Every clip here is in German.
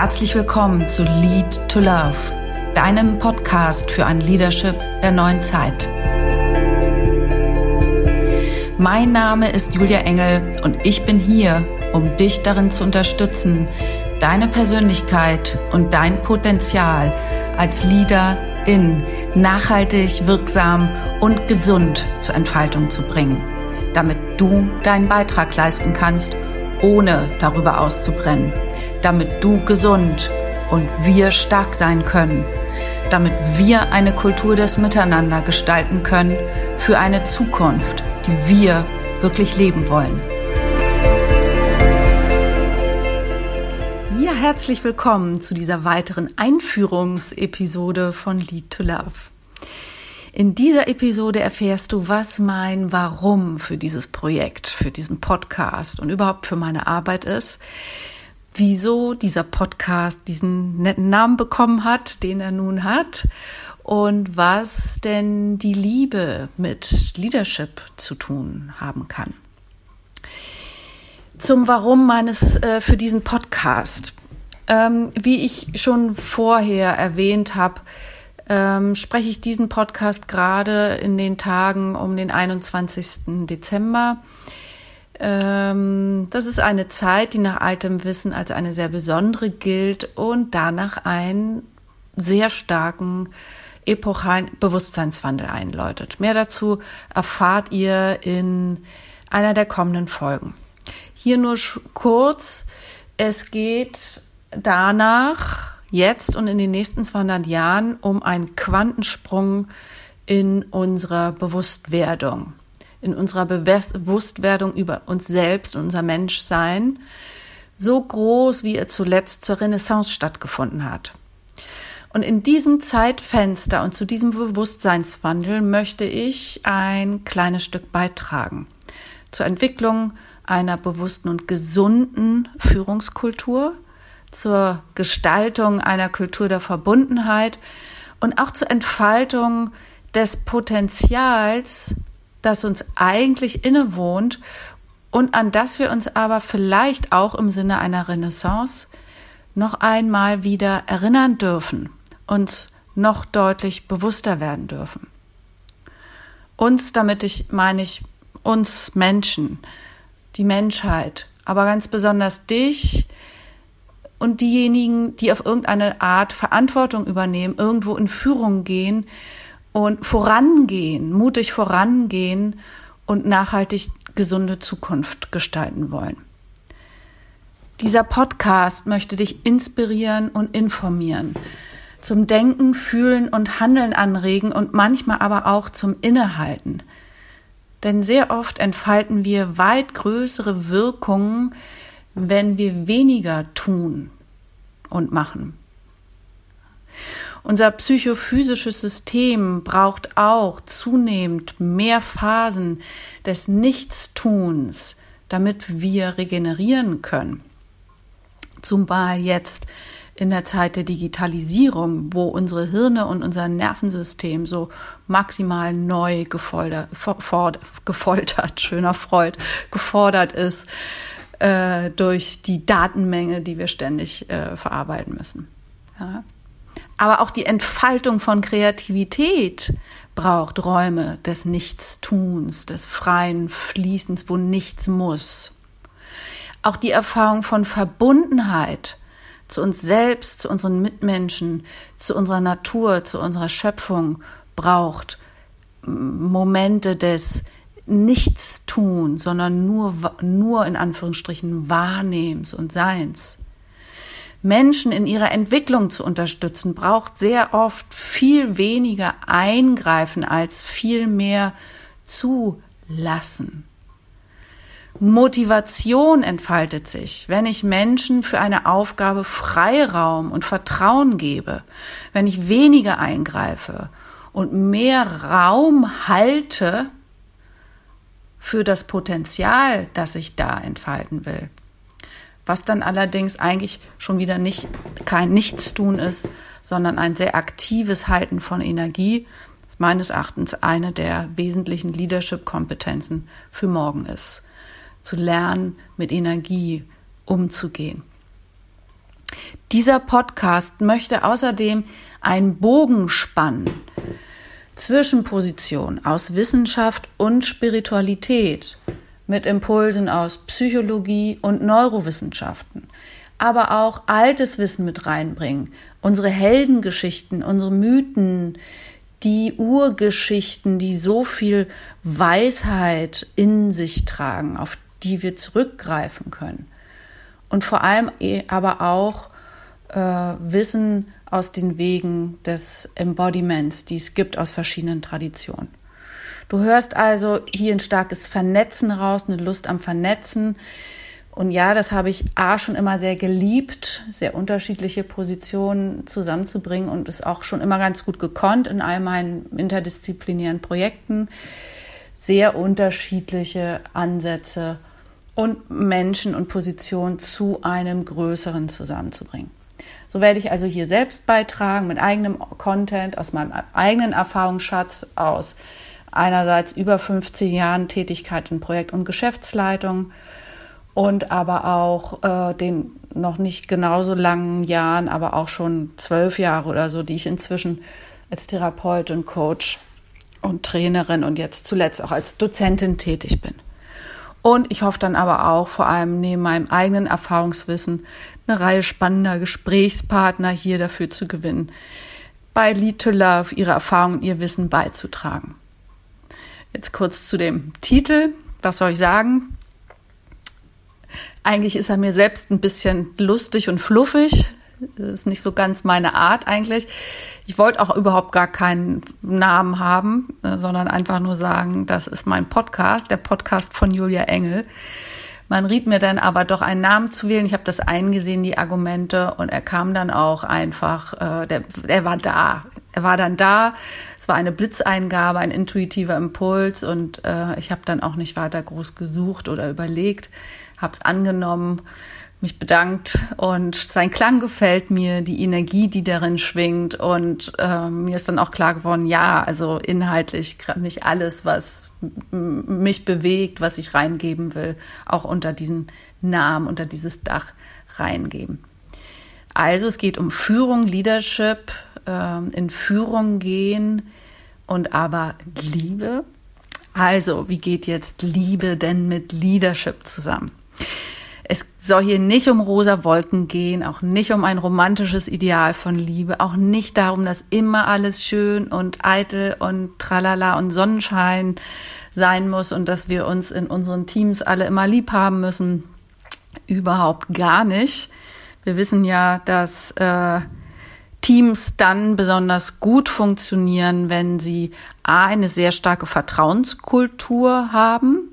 Herzlich willkommen zu Lead to Love, deinem Podcast für ein Leadership der neuen Zeit. Mein Name ist Julia Engel und ich bin hier, um dich darin zu unterstützen, deine Persönlichkeit und dein Potenzial als Leader in nachhaltig, wirksam und gesund zur Entfaltung zu bringen, damit du deinen Beitrag leisten kannst, ohne darüber auszubrennen damit du gesund und wir stark sein können, damit wir eine Kultur des Miteinander gestalten können für eine Zukunft, die wir wirklich leben wollen. Ja, herzlich willkommen zu dieser weiteren Einführungsepisode von Lead to Love. In dieser Episode erfährst du, was mein Warum für dieses Projekt, für diesen Podcast und überhaupt für meine Arbeit ist wieso dieser Podcast diesen netten Namen bekommen hat, den er nun hat und was denn die Liebe mit Leadership zu tun haben kann. Zum Warum meines äh, für diesen Podcast. Ähm, wie ich schon vorher erwähnt habe, ähm, spreche ich diesen Podcast gerade in den Tagen um den 21. Dezember das ist eine Zeit, die nach altem Wissen als eine sehr besondere gilt und danach einen sehr starken epochalen Bewusstseinswandel einläutet. Mehr dazu erfahrt ihr in einer der kommenden Folgen. Hier nur kurz, es geht danach jetzt und in den nächsten 200 Jahren um einen Quantensprung in unserer Bewusstwerdung in unserer Bewusstwerdung über uns selbst, unser Menschsein, so groß, wie er zuletzt zur Renaissance stattgefunden hat. Und in diesem Zeitfenster und zu diesem Bewusstseinswandel möchte ich ein kleines Stück beitragen zur Entwicklung einer bewussten und gesunden Führungskultur, zur Gestaltung einer Kultur der Verbundenheit und auch zur Entfaltung des Potenzials das uns eigentlich innewohnt und an das wir uns aber vielleicht auch im Sinne einer Renaissance noch einmal wieder erinnern dürfen, uns noch deutlich bewusster werden dürfen. Uns, damit ich meine ich uns Menschen, die Menschheit, aber ganz besonders dich und diejenigen, die auf irgendeine Art Verantwortung übernehmen, irgendwo in Führung gehen und vorangehen, mutig vorangehen und nachhaltig gesunde Zukunft gestalten wollen. Dieser Podcast möchte dich inspirieren und informieren, zum Denken, Fühlen und Handeln anregen und manchmal aber auch zum Innehalten. Denn sehr oft entfalten wir weit größere Wirkungen, wenn wir weniger tun und machen. Unser psychophysisches System braucht auch zunehmend mehr Phasen des Nichtstuns, damit wir regenerieren können. Zumal jetzt in der Zeit der Digitalisierung, wo unsere Hirne und unser Nervensystem so maximal neu gefoltert, gefoltert schöner Freud, gefordert ist äh, durch die Datenmenge, die wir ständig äh, verarbeiten müssen. Ja. Aber auch die Entfaltung von Kreativität braucht Räume des Nichtstuns, des freien Fließens, wo nichts muss. Auch die Erfahrung von Verbundenheit zu uns selbst, zu unseren Mitmenschen, zu unserer Natur, zu unserer Schöpfung braucht Momente des Nichtstun, sondern nur, nur in Anführungsstrichen Wahrnehmens und Seins. Menschen in ihrer Entwicklung zu unterstützen, braucht sehr oft viel weniger Eingreifen als viel mehr zulassen. Motivation entfaltet sich, wenn ich Menschen für eine Aufgabe Freiraum und Vertrauen gebe, wenn ich weniger eingreife und mehr Raum halte für das Potenzial, das ich da entfalten will was dann allerdings eigentlich schon wieder nicht kein Nichtstun ist, sondern ein sehr aktives Halten von Energie, meines Erachtens eine der wesentlichen Leadership-Kompetenzen für morgen ist, zu lernen, mit Energie umzugehen. Dieser Podcast möchte außerdem einen Bogen spannen zwischen Positionen aus Wissenschaft und Spiritualität mit Impulsen aus Psychologie und Neurowissenschaften, aber auch altes Wissen mit reinbringen, unsere Heldengeschichten, unsere Mythen, die Urgeschichten, die so viel Weisheit in sich tragen, auf die wir zurückgreifen können. Und vor allem e, aber auch äh, Wissen aus den Wegen des Embodiments, die es gibt aus verschiedenen Traditionen. Du hörst also hier ein starkes Vernetzen raus, eine Lust am Vernetzen. Und ja, das habe ich A schon immer sehr geliebt, sehr unterschiedliche Positionen zusammenzubringen und ist auch schon immer ganz gut gekonnt in all meinen interdisziplinären Projekten. Sehr unterschiedliche Ansätze und Menschen und Positionen zu einem größeren zusammenzubringen. So werde ich also hier selbst beitragen mit eigenem Content, aus meinem eigenen Erfahrungsschatz, aus einerseits über 15 Jahren Tätigkeit in Projekt- und Geschäftsleitung und aber auch äh, den noch nicht genauso langen Jahren, aber auch schon zwölf Jahre oder so, die ich inzwischen als Therapeutin, Coach und Trainerin und jetzt zuletzt auch als Dozentin tätig bin. Und ich hoffe dann aber auch vor allem neben meinem eigenen Erfahrungswissen eine Reihe spannender Gesprächspartner hier dafür zu gewinnen, bei Lead to Love ihre Erfahrungen, ihr Wissen beizutragen. Jetzt kurz zu dem Titel. Was soll ich sagen? Eigentlich ist er mir selbst ein bisschen lustig und fluffig. Das ist nicht so ganz meine Art eigentlich. Ich wollte auch überhaupt gar keinen Namen haben, sondern einfach nur sagen, das ist mein Podcast, der Podcast von Julia Engel. Man riet mir dann aber doch einen Namen zu wählen. Ich habe das eingesehen, die Argumente, und er kam dann auch einfach, äh, der, er war da. Er war dann da. Es war eine Blitzeingabe, ein intuitiver Impuls und äh, ich habe dann auch nicht weiter groß gesucht oder überlegt, habe es angenommen mich bedankt und sein Klang gefällt mir, die Energie, die darin schwingt und äh, mir ist dann auch klar geworden, ja, also inhaltlich nicht alles, was mich bewegt, was ich reingeben will, auch unter diesen Namen, unter dieses Dach reingeben. Also es geht um Führung, Leadership, äh, in Führung gehen und aber Liebe. Also, wie geht jetzt Liebe denn mit Leadership zusammen? Es soll hier nicht um rosa Wolken gehen, auch nicht um ein romantisches Ideal von Liebe, auch nicht darum, dass immer alles schön und eitel und tralala und Sonnenschein sein muss und dass wir uns in unseren Teams alle immer lieb haben müssen. Überhaupt gar nicht. Wir wissen ja, dass äh, Teams dann besonders gut funktionieren, wenn sie A, eine sehr starke Vertrauenskultur haben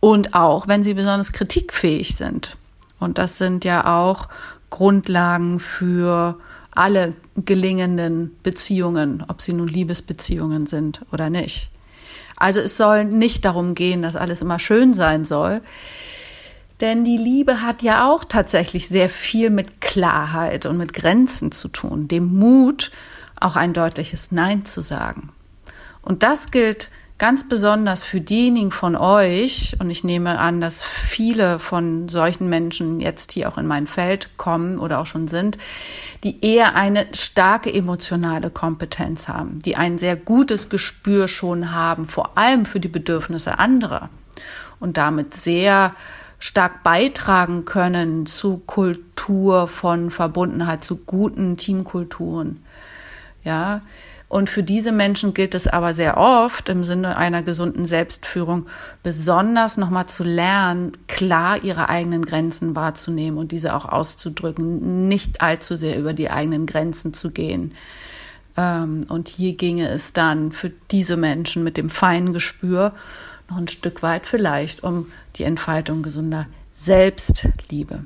und auch, wenn sie besonders kritikfähig sind. Und das sind ja auch Grundlagen für alle gelingenden Beziehungen, ob sie nun Liebesbeziehungen sind oder nicht. Also es soll nicht darum gehen, dass alles immer schön sein soll, denn die Liebe hat ja auch tatsächlich sehr viel mit Klarheit und mit Grenzen zu tun, dem Mut, auch ein deutliches Nein zu sagen. Und das gilt ganz besonders für diejenigen von euch, und ich nehme an, dass viele von solchen Menschen jetzt hier auch in mein Feld kommen oder auch schon sind, die eher eine starke emotionale Kompetenz haben, die ein sehr gutes Gespür schon haben, vor allem für die Bedürfnisse anderer und damit sehr stark beitragen können zu Kultur von Verbundenheit, zu guten Teamkulturen. Ja, und für diese Menschen gilt es aber sehr oft im Sinne einer gesunden Selbstführung besonders nochmal zu lernen, klar ihre eigenen Grenzen wahrzunehmen und diese auch auszudrücken, nicht allzu sehr über die eigenen Grenzen zu gehen. Ähm, und hier ginge es dann für diese Menschen mit dem feinen Gespür noch ein Stück weit vielleicht um die Entfaltung gesunder Selbstliebe.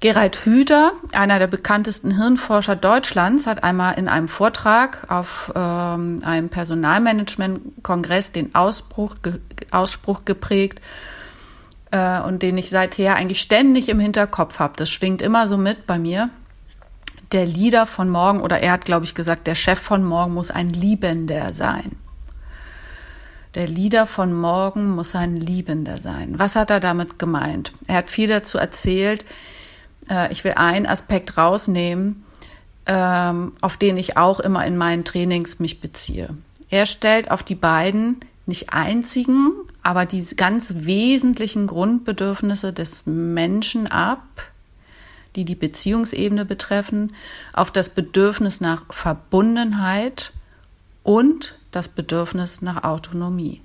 Gerald Hüther, einer der bekanntesten Hirnforscher Deutschlands, hat einmal in einem Vortrag auf ähm, einem Personalmanagement-Kongress den Ausbruch, ge, Ausspruch geprägt äh, und den ich seither eigentlich ständig im Hinterkopf habe. Das schwingt immer so mit bei mir. Der Leader von morgen, oder er hat, glaube ich, gesagt, der Chef von morgen muss ein Liebender sein. Der Leader von morgen muss ein Liebender sein. Was hat er damit gemeint? Er hat viel dazu erzählt, äh, ich will einen Aspekt rausnehmen, ähm, auf den ich auch immer in meinen Trainings mich beziehe. Er stellt auf die beiden nicht einzigen, aber die ganz wesentlichen Grundbedürfnisse des Menschen ab, die die Beziehungsebene betreffen, auf das Bedürfnis nach Verbundenheit und das Bedürfnis nach Autonomie.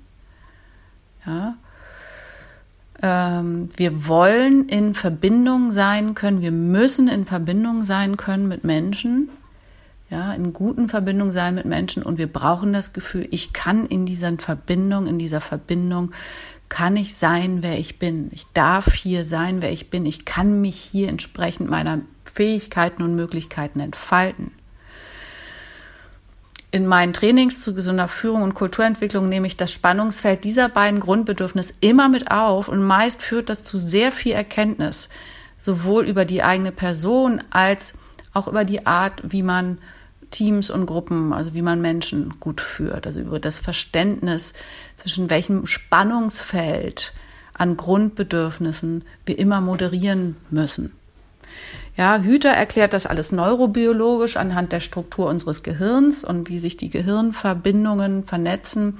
Ja, ähm, wir wollen in Verbindung sein können, wir müssen in Verbindung sein können mit Menschen, ja, in guten Verbindung sein mit Menschen und wir brauchen das Gefühl, ich kann in dieser Verbindung, in dieser Verbindung kann ich sein, wer ich bin. Ich darf hier sein, wer ich bin. Ich kann mich hier entsprechend meiner Fähigkeiten und Möglichkeiten entfalten. In meinen Trainings zu gesunder Führung und Kulturentwicklung nehme ich das Spannungsfeld dieser beiden Grundbedürfnisse immer mit auf und meist führt das zu sehr viel Erkenntnis, sowohl über die eigene Person als auch über die Art, wie man Teams und Gruppen, also wie man Menschen gut führt, also über das Verständnis zwischen welchem Spannungsfeld an Grundbedürfnissen wir immer moderieren müssen. Ja, Hüter erklärt das alles neurobiologisch anhand der Struktur unseres Gehirns und wie sich die Gehirnverbindungen vernetzen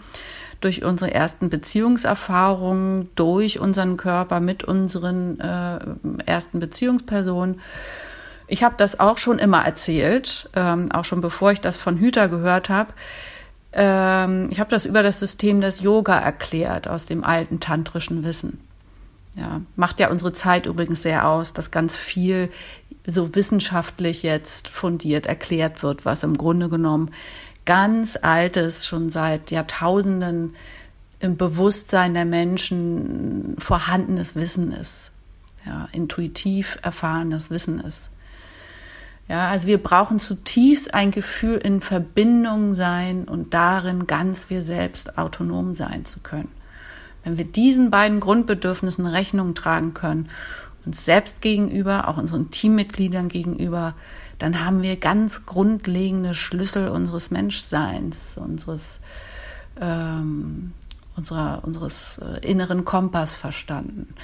durch unsere ersten Beziehungserfahrungen, durch unseren Körper mit unseren äh, ersten Beziehungspersonen. Ich habe das auch schon immer erzählt, ähm, auch schon bevor ich das von Hüter gehört habe. Ähm, ich habe das über das System des Yoga erklärt aus dem alten tantrischen Wissen. Ja, macht ja unsere Zeit übrigens sehr aus, dass ganz viel so wissenschaftlich jetzt fundiert erklärt wird, was im Grunde genommen ganz altes, schon seit Jahrtausenden im Bewusstsein der Menschen vorhandenes Wissen ist. Ja, intuitiv erfahrenes Wissen ist. Ja, also wir brauchen zutiefst ein Gefühl in Verbindung sein und darin ganz wir selbst autonom sein zu können. Wenn wir diesen beiden Grundbedürfnissen Rechnung tragen können uns selbst gegenüber, auch unseren Teammitgliedern gegenüber, dann haben wir ganz grundlegende Schlüssel unseres Menschseins, unseres, ähm, unserer, unseres äh, inneren Kompass verstanden.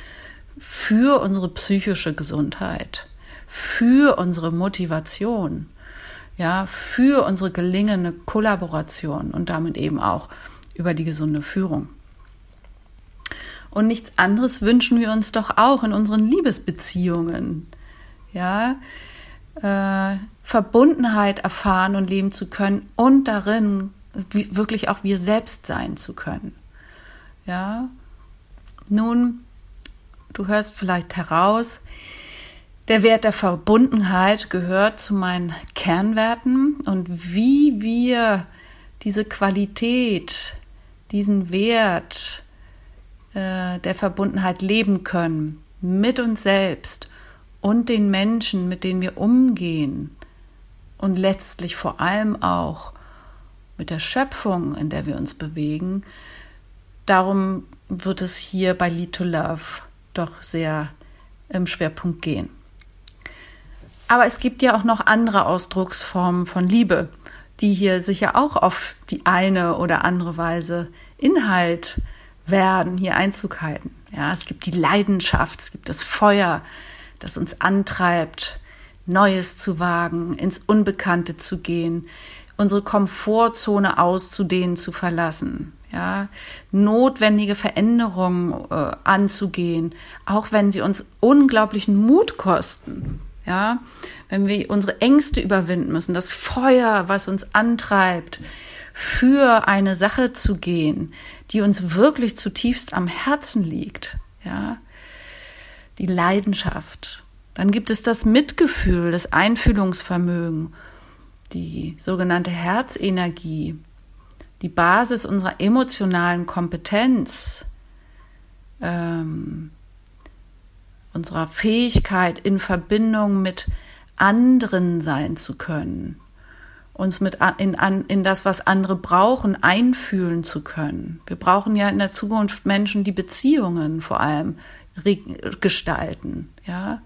Für unsere psychische Gesundheit, für unsere Motivation, ja, für unsere gelingende Kollaboration und damit eben auch über die gesunde Führung. Und nichts anderes wünschen wir uns doch auch in unseren Liebesbeziehungen. Ja, äh, Verbundenheit erfahren und leben zu können und darin wirklich auch wir selbst sein zu können. Ja, nun, du hörst vielleicht heraus, der Wert der Verbundenheit gehört zu meinen Kernwerten und wie wir diese Qualität, diesen Wert äh, der Verbundenheit leben können mit uns selbst und den Menschen, mit denen wir umgehen und letztlich vor allem auch mit der Schöpfung, in der wir uns bewegen. Darum wird es hier bei Lead to Love doch sehr im Schwerpunkt gehen. Aber es gibt ja auch noch andere Ausdrucksformen von Liebe, die hier sicher auch auf die eine oder andere Weise Inhalt werden, hier Einzug halten. Ja, es gibt die Leidenschaft, es gibt das Feuer, das uns antreibt, Neues zu wagen, ins Unbekannte zu gehen, unsere Komfortzone auszudehnen, zu verlassen. Ja, notwendige Veränderungen äh, anzugehen, auch wenn sie uns unglaublichen Mut kosten. Ja, wenn wir unsere Ängste überwinden müssen, das Feuer, was uns antreibt, für eine Sache zu gehen, die uns wirklich zutiefst am Herzen liegt, ja, die Leidenschaft. Dann gibt es das Mitgefühl, das Einfühlungsvermögen, die sogenannte Herzenergie, die Basis unserer emotionalen Kompetenz, ähm, unserer Fähigkeit, in Verbindung mit anderen sein zu können uns mit in, in das, was andere brauchen, einfühlen zu können. Wir brauchen ja in der Zukunft Menschen, die Beziehungen vor allem gestalten, ja.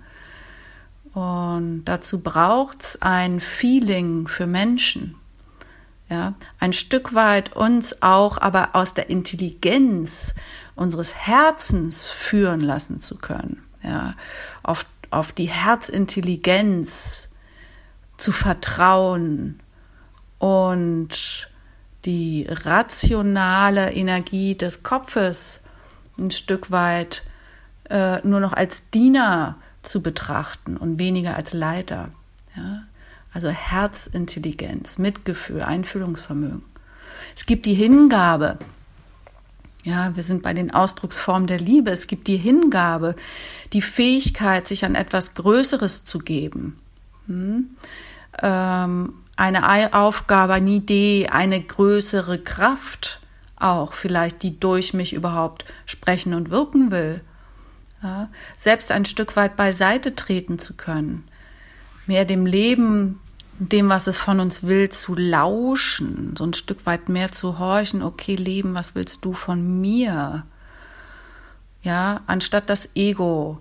Und dazu braucht es ein Feeling für Menschen, ja, ein Stück weit uns auch aber aus der Intelligenz unseres Herzens führen lassen zu können, ja, auf auf die Herzintelligenz zu vertrauen und die rationale Energie des Kopfes ein Stück weit äh, nur noch als Diener zu betrachten und weniger als Leiter. Ja? Also Herzintelligenz, Mitgefühl, Einfühlungsvermögen. Es gibt die Hingabe. Ja, wir sind bei den Ausdrucksformen der Liebe. Es gibt die Hingabe, die Fähigkeit, sich an etwas Größeres zu geben. Hm? Ähm, eine Aufgabe, eine Idee, eine größere Kraft auch vielleicht, die durch mich überhaupt sprechen und wirken will. Ja, selbst ein Stück weit beiseite treten zu können, mehr dem Leben, dem, was es von uns will, zu lauschen, so ein Stück weit mehr zu horchen, okay, Leben, was willst du von mir? Ja, anstatt das Ego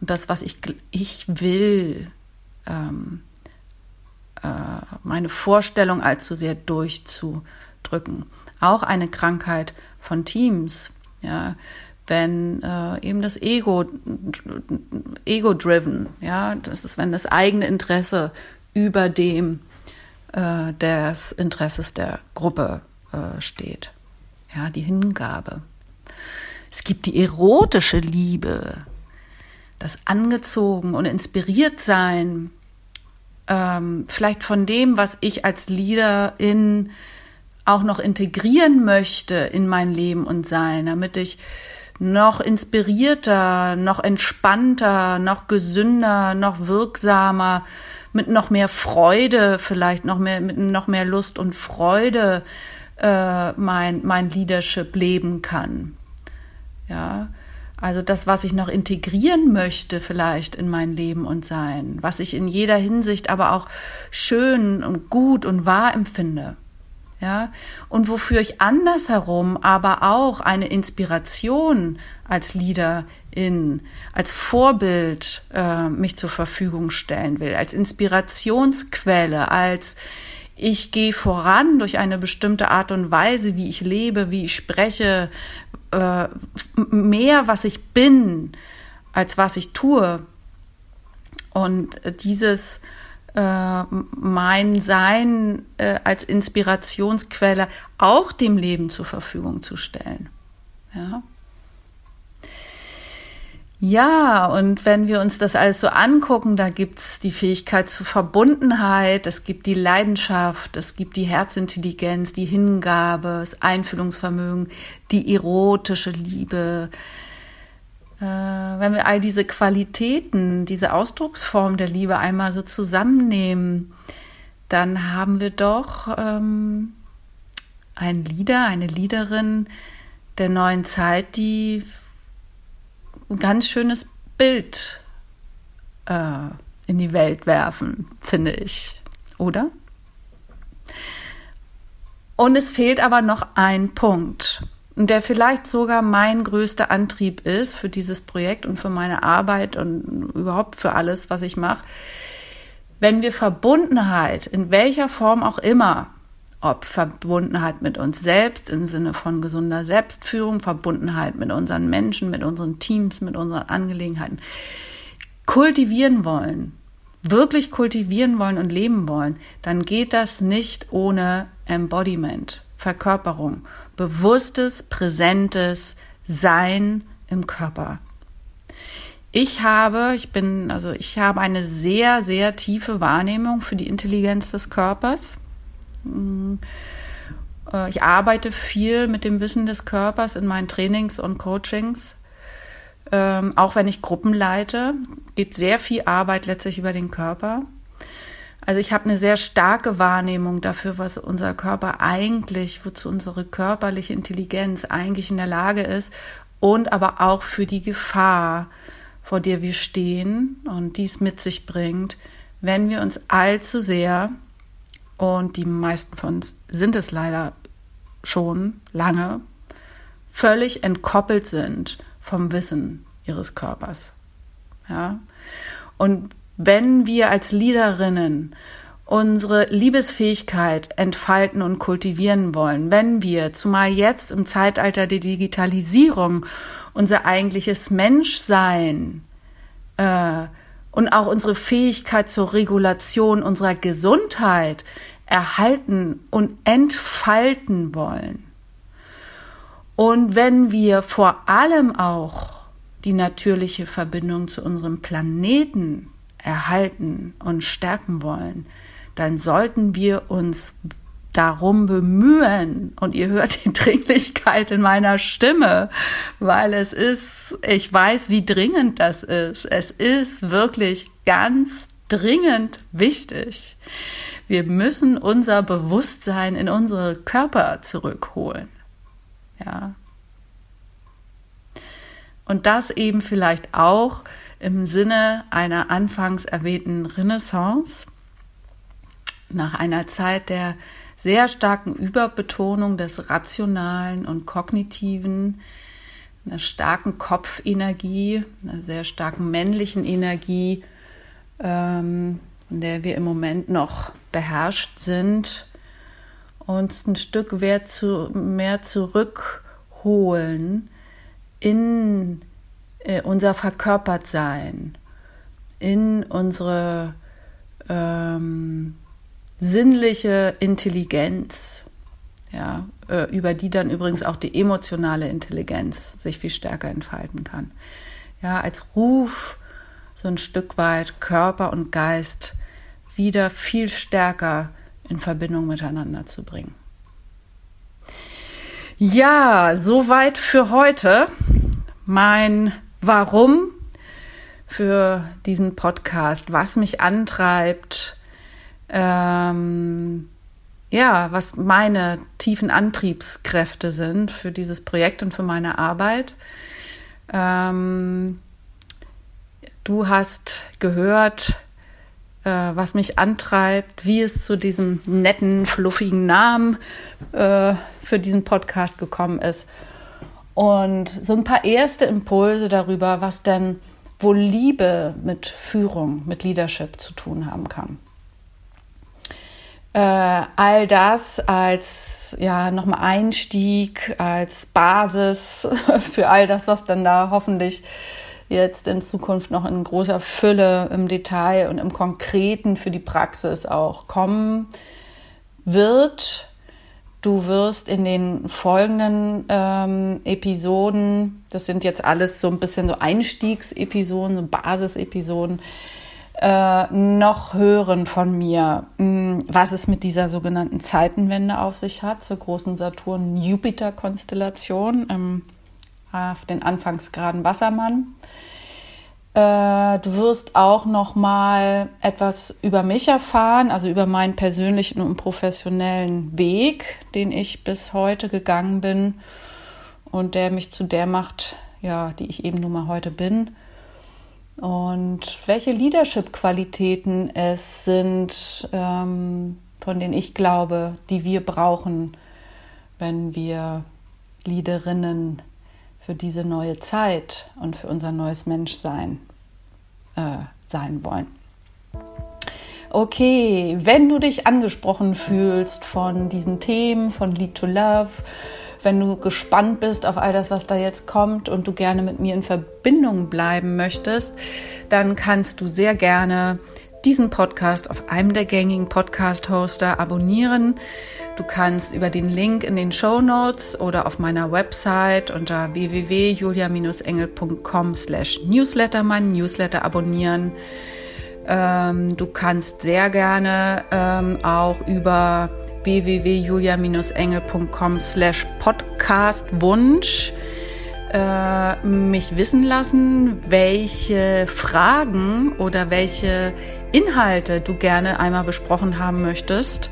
und das, was ich, ich will, ähm, äh, meine Vorstellung allzu sehr durchzudrücken. Auch eine Krankheit von Teams, ja, wenn äh, eben das Ego, ego-driven, ja, das ist, wenn das eigene Interesse über dem äh, des Interesses der Gruppe äh, steht. Ja, die Hingabe. Es gibt die erotische Liebe, das angezogen und inspiriert sein ähm, vielleicht von dem, was ich als Leaderin auch noch integrieren möchte in mein Leben und Sein, damit ich noch inspirierter, noch entspannter, noch gesünder, noch wirksamer, mit noch mehr Freude, vielleicht noch mehr, mit noch mehr Lust und Freude äh, mein, mein Leadership leben kann. Ja, also das, was ich noch integrieren möchte, vielleicht in mein Leben und Sein, was ich in jeder Hinsicht aber auch schön und gut und wahr empfinde. Ja, und wofür ich andersherum aber auch eine Inspiration als Leaderin, als Vorbild äh, mich zur Verfügung stellen will, als Inspirationsquelle, als ich gehe voran durch eine bestimmte Art und Weise, wie ich lebe, wie ich spreche, äh, mehr, was ich bin, als was ich tue. Und dieses äh, mein Sein äh, als Inspirationsquelle auch dem Leben zur Verfügung zu stellen. Ja. Ja, und wenn wir uns das alles so angucken, da gibt es die Fähigkeit zur Verbundenheit, es gibt die Leidenschaft, es gibt die Herzintelligenz, die Hingabe, das Einfühlungsvermögen, die erotische Liebe. Äh, wenn wir all diese Qualitäten, diese Ausdrucksform der Liebe einmal so zusammennehmen, dann haben wir doch ähm, einen Lieder, eine Liederin der neuen Zeit, die ein ganz schönes Bild äh, in die Welt werfen, finde ich. Oder? Und es fehlt aber noch ein Punkt, der vielleicht sogar mein größter Antrieb ist für dieses Projekt und für meine Arbeit und überhaupt für alles, was ich mache. Wenn wir Verbundenheit in welcher Form auch immer ob Verbundenheit mit uns selbst im Sinne von gesunder Selbstführung, Verbundenheit mit unseren Menschen, mit unseren Teams, mit unseren Angelegenheiten, kultivieren wollen, wirklich kultivieren wollen und leben wollen, dann geht das nicht ohne Embodiment, Verkörperung, bewusstes, präsentes Sein im Körper. Ich habe, ich bin, also ich habe eine sehr, sehr tiefe Wahrnehmung für die Intelligenz des Körpers. Äh, ich arbeite viel mit dem Wissen des Körpers in meinen Trainings und Coachings. Ähm, auch wenn ich Gruppen leite, geht sehr viel Arbeit letztlich über den Körper. Also ich habe eine sehr starke Wahrnehmung dafür, was unser Körper eigentlich, wozu unsere körperliche Intelligenz eigentlich in der Lage ist und aber auch für die Gefahr, vor der wir stehen und dies mit sich bringt, wenn wir uns allzu sehr und die meisten von uns sind es leider schon lange, völlig entkoppelt sind vom Wissen ihres Körpers. Ja? Und wenn wir als Leaderinnen unsere Liebesfähigkeit entfalten und kultivieren wollen, wenn wir, zumal jetzt im Zeitalter der Digitalisierung, unser eigentliches Menschsein äh, und auch unsere Fähigkeit zur Regulation unserer Gesundheit erhalten und entfalten wollen. Und wenn wir vor allem auch die natürliche Verbindung zu unserem Planeten erhalten und stärken wollen, dann sollten wir uns darum bemühen. Und ihr hört die Dringlichkeit in meiner Stimme, weil es ist, ich weiß, wie dringend das ist. Es ist wirklich ganz dringend wichtig. Wir müssen unser Bewusstsein in unsere Körper zurückholen. Ja. Und das eben vielleicht auch im Sinne einer anfangs erwähnten Renaissance, nach einer Zeit der sehr starken Überbetonung des Rationalen und Kognitiven, einer starken Kopfenergie, einer sehr starken männlichen Energie, ähm, in der wir im Moment noch beherrscht sind, uns ein Stück mehr, zu, mehr zurückholen in äh, unser Verkörpertsein, in unsere ähm, sinnliche Intelligenz, ja, äh, über die dann übrigens auch die emotionale Intelligenz sich viel stärker entfalten kann. Ja, als Ruf so ein Stück weit Körper und Geist wieder viel stärker in Verbindung miteinander zu bringen. Ja, soweit für heute. Mein Warum für diesen Podcast, was mich antreibt, ähm, ja, was meine tiefen Antriebskräfte sind für dieses Projekt und für meine Arbeit. Ähm, du hast gehört, äh, was mich antreibt, wie es zu diesem netten, fluffigen Namen äh, für diesen Podcast gekommen ist. Und so ein paar erste Impulse darüber, was denn wohl Liebe mit Führung, mit Leadership zu tun haben kann. Äh, all das als ja nochmal Einstieg, als Basis für all das, was dann da hoffentlich jetzt in Zukunft noch in großer Fülle im Detail und im Konkreten für die Praxis auch kommen wird. Du wirst in den folgenden ähm, Episoden, das sind jetzt alles so ein bisschen so Einstiegsepisoden, so Basisepisoden, äh, noch hören von mir, mh, hm, was es mit dieser sogenannten Zeitenwende auf sich hat, zur großen Saturn-Jupiter-Konstellation ähm, auf den Anfangsgraden Wassermann. Äh, du wirst auch noch mal etwas über mich erfahren, also über meinen persönlichen und professionellen Weg, den ich bis heute gegangen bin und der mich zu der macht, ja, die ich eben nun mal heute bin und welche Leadership-Qualitäten es sind, ähm, von denen ich glaube, die wir brauchen, wenn wir Leaderinnen für diese neue Zeit und für unser neues Menschsein äh, sein wollen. Okay, wenn du dich angesprochen fühlst von diesen Themen, von Lead to Love, wenn du gespannt bist auf all das, was da jetzt kommt und du gerne mit mir in Verbindung bleiben möchtest, dann kannst du sehr gerne diesen Podcast auf einem der gängigen Podcast-Hoster abonnieren. Du kannst über den Link in den Show Notes oder auf meiner Website unter www.julia-engel.com slash newsletter mein Newsletter abonnieren. Ähm, du kannst sehr gerne ähm, auch über www.julia-engel.com slash podcastwunsch äh, mich wissen lassen, welche Fragen oder welche Inhalte du gerne einmal besprochen haben möchtest.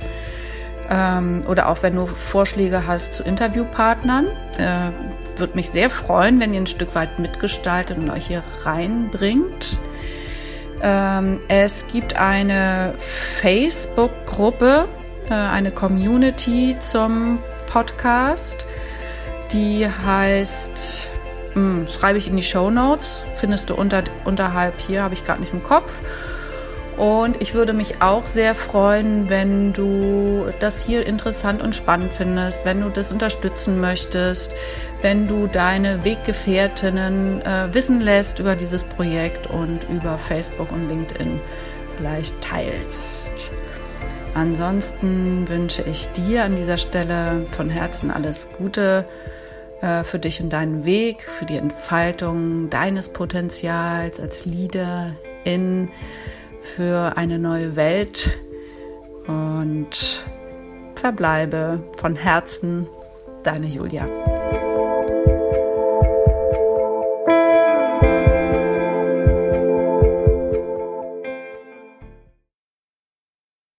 Ähm, oder auch wenn du Vorschläge hast zu Interviewpartnern. Äh, Würde mich sehr freuen, wenn ihr ein Stück weit mitgestaltet und euch hier reinbringt. Ähm, es gibt eine Facebook-Gruppe, eine Community zum Podcast. Die heißt, mh, hm, schreibe ich in die Show Notes, findest du unter, unterhalb hier, habe ich gerade nicht im Kopf. Und ich würde mich auch sehr freuen, wenn du das hier interessant und spannend findest, wenn du das unterstützen möchtest, wenn du deine Weggefährtinnen äh, wissen lässt über dieses Projekt und über Facebook und LinkedIn vielleicht teilst. Ansonsten wünsche ich dir an dieser Stelle von Herzen alles Gute äh, für dich und deinen Weg, für die Entfaltung deines Potenzials als Leaderin für eine neue Welt und verbleibe von Herzen deine Julia.